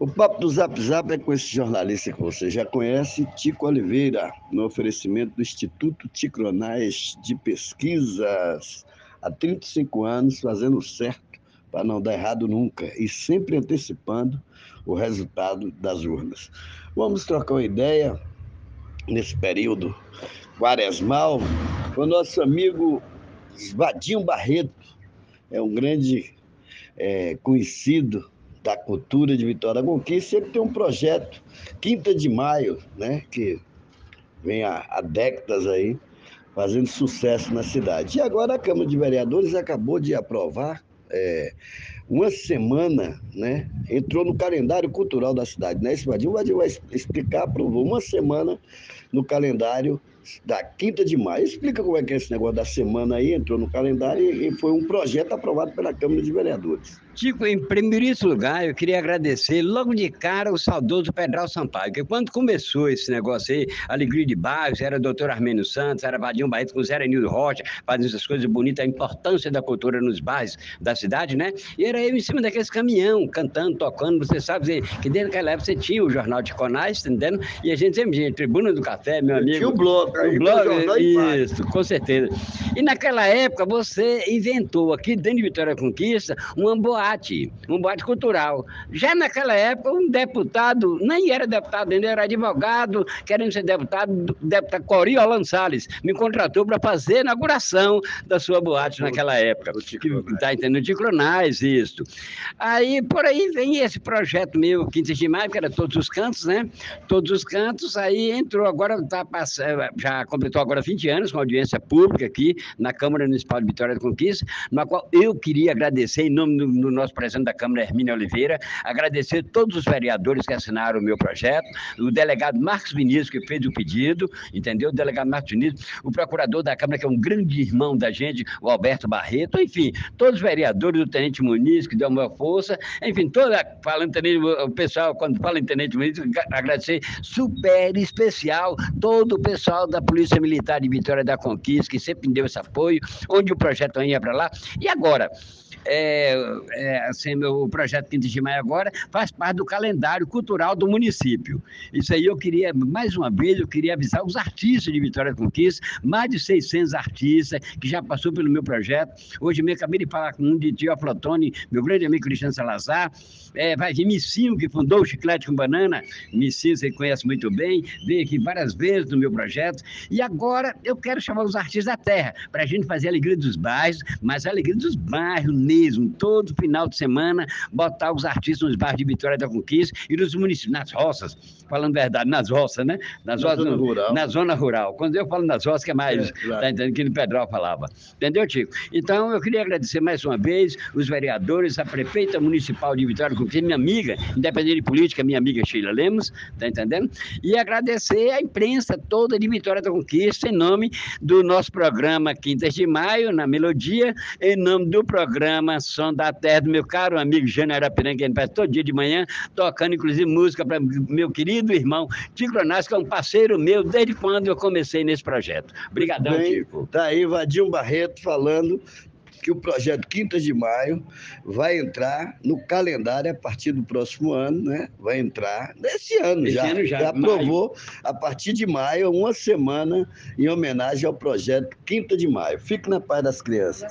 O papo do Zap Zap é com esse jornalista que você já conhece, Tico Oliveira, no oferecimento do Instituto Ticronais de Pesquisas. Há 35 anos fazendo certo para não dar errado nunca e sempre antecipando o resultado das urnas. Vamos trocar uma ideia nesse período quaresmal com o nosso amigo Vadinho Barreto, é um grande é, conhecido da cultura de Vitória da Conquista, sempre tem um projeto, Quinta de Maio, né, que vem há, há décadas aí, fazendo sucesso na cidade. E agora a Câmara de Vereadores acabou de aprovar é, uma semana, né? Entrou no calendário cultural da cidade, né? Esse Vadinho, vai explicar, aprovou uma semana no calendário da quinta de maio. Explica como é que é esse negócio da semana aí, entrou no calendário e foi um projeto aprovado pela Câmara de Vereadores. Tico, em primeiríssimo lugar, eu queria agradecer logo de cara o saudoso Pedral Sampaio, que quando começou esse negócio aí, Alegria de Bairros, era o doutor Armênio Santos, era Vadinho Barreto com Zé Nildo Rocha, fazendo essas coisas bonitas, a importância da cultura nos bairros da cidade, né? E era eu em cima daqueles caminhão, cantando, tocando, você sabe que desde aquela época você tinha o Jornal de Conais, tá entendendo? E a gente sempre tinha Tribuna do Café, meu amigo. Tinha o bloco, o bloco, isso, com certeza. E naquela época você inventou aqui dentro de Vitória Conquista uma boate um boate cultural. Já naquela época, um deputado, nem era deputado ainda, era advogado, querendo ser deputado, deputado Coriolano Salles, me contratou para fazer a inauguração da sua boate naquela época. Está entendendo? De Cronais, isso. Aí, por aí vem esse projeto meu, Quinta de Maio, que era todos os cantos, né? Todos os cantos, aí entrou agora, tá passando, já completou agora 20 anos com audiência pública aqui na Câmara Municipal de Vitória da Conquista, na qual eu queria agradecer em nome do, do nosso presidente da Câmara, Hermínio Oliveira, agradecer todos os vereadores que assinaram o meu projeto, o delegado Marcos Vinícius, que fez o pedido, entendeu? O delegado Marcos Vinícius, o procurador da Câmara, que é um grande irmão da gente, o Alberto Barreto, enfim, todos os vereadores, o Tenente Muniz, que deu uma força, enfim, toda, falando tenente, o pessoal, quando fala em Tenente Muniz, agradecer super especial todo o pessoal da Polícia Militar de Vitória da Conquista, que sempre deu esse apoio, onde o projeto ia para lá. E agora, é, é, assim, o projeto Quinta de Maio agora faz parte do calendário cultural do município. Isso aí eu queria, mais uma vez, eu queria avisar os artistas de Vitória Conquista, mais de 600 artistas que já passou pelo meu projeto. Hoje mesmo acabei de falar com um de Tio Aflotone, meu grande amigo Cristiano Salazar. É, vai vir Missinho, que fundou o Chiclete com Banana. Missinho você conhece muito bem, veio aqui várias vezes no meu projeto. E agora eu quero chamar os artistas da terra, para a gente fazer a alegria dos bairros, mas a alegria dos bairros mesmo, todo final de semana, botar os artistas nos bairros de Vitória da Conquista e nos municípios, nas roças, falando verdade, nas roças, né? Nas na roças, zona rural. Na zona rural. Quando eu falo nas roças, que é mais, É, claro. tá entendendo, que no Pedral falava. Entendeu, Tico? Então, eu queria agradecer mais uma vez os vereadores, a prefeita municipal de Vitória da Conquista, minha amiga, independente de política, minha amiga Sheila Lemos, tá entendendo? E agradecer a imprensa toda de Vitória da Conquista, em nome do nosso programa Quintas de Maio, na Melodia, em nome do programa Som da Terra, do meu caro amigo Jânio Arapiranga, que ele faz todo dia de manhã, tocando inclusive música para meu querido irmão Tico que é um parceiro meu desde quando eu comecei nesse projeto. Obrigadão, Bem, Tico. Tá aí Vadinho Barreto falando que o projeto Quinta de Maio vai entrar no calendário a partir do próximo ano, né? Vai entrar nesse ano Esse já. ano já, aprovou a partir de maio, uma semana em homenagem ao projeto Quinta de Maio. Fique na paz das crianças.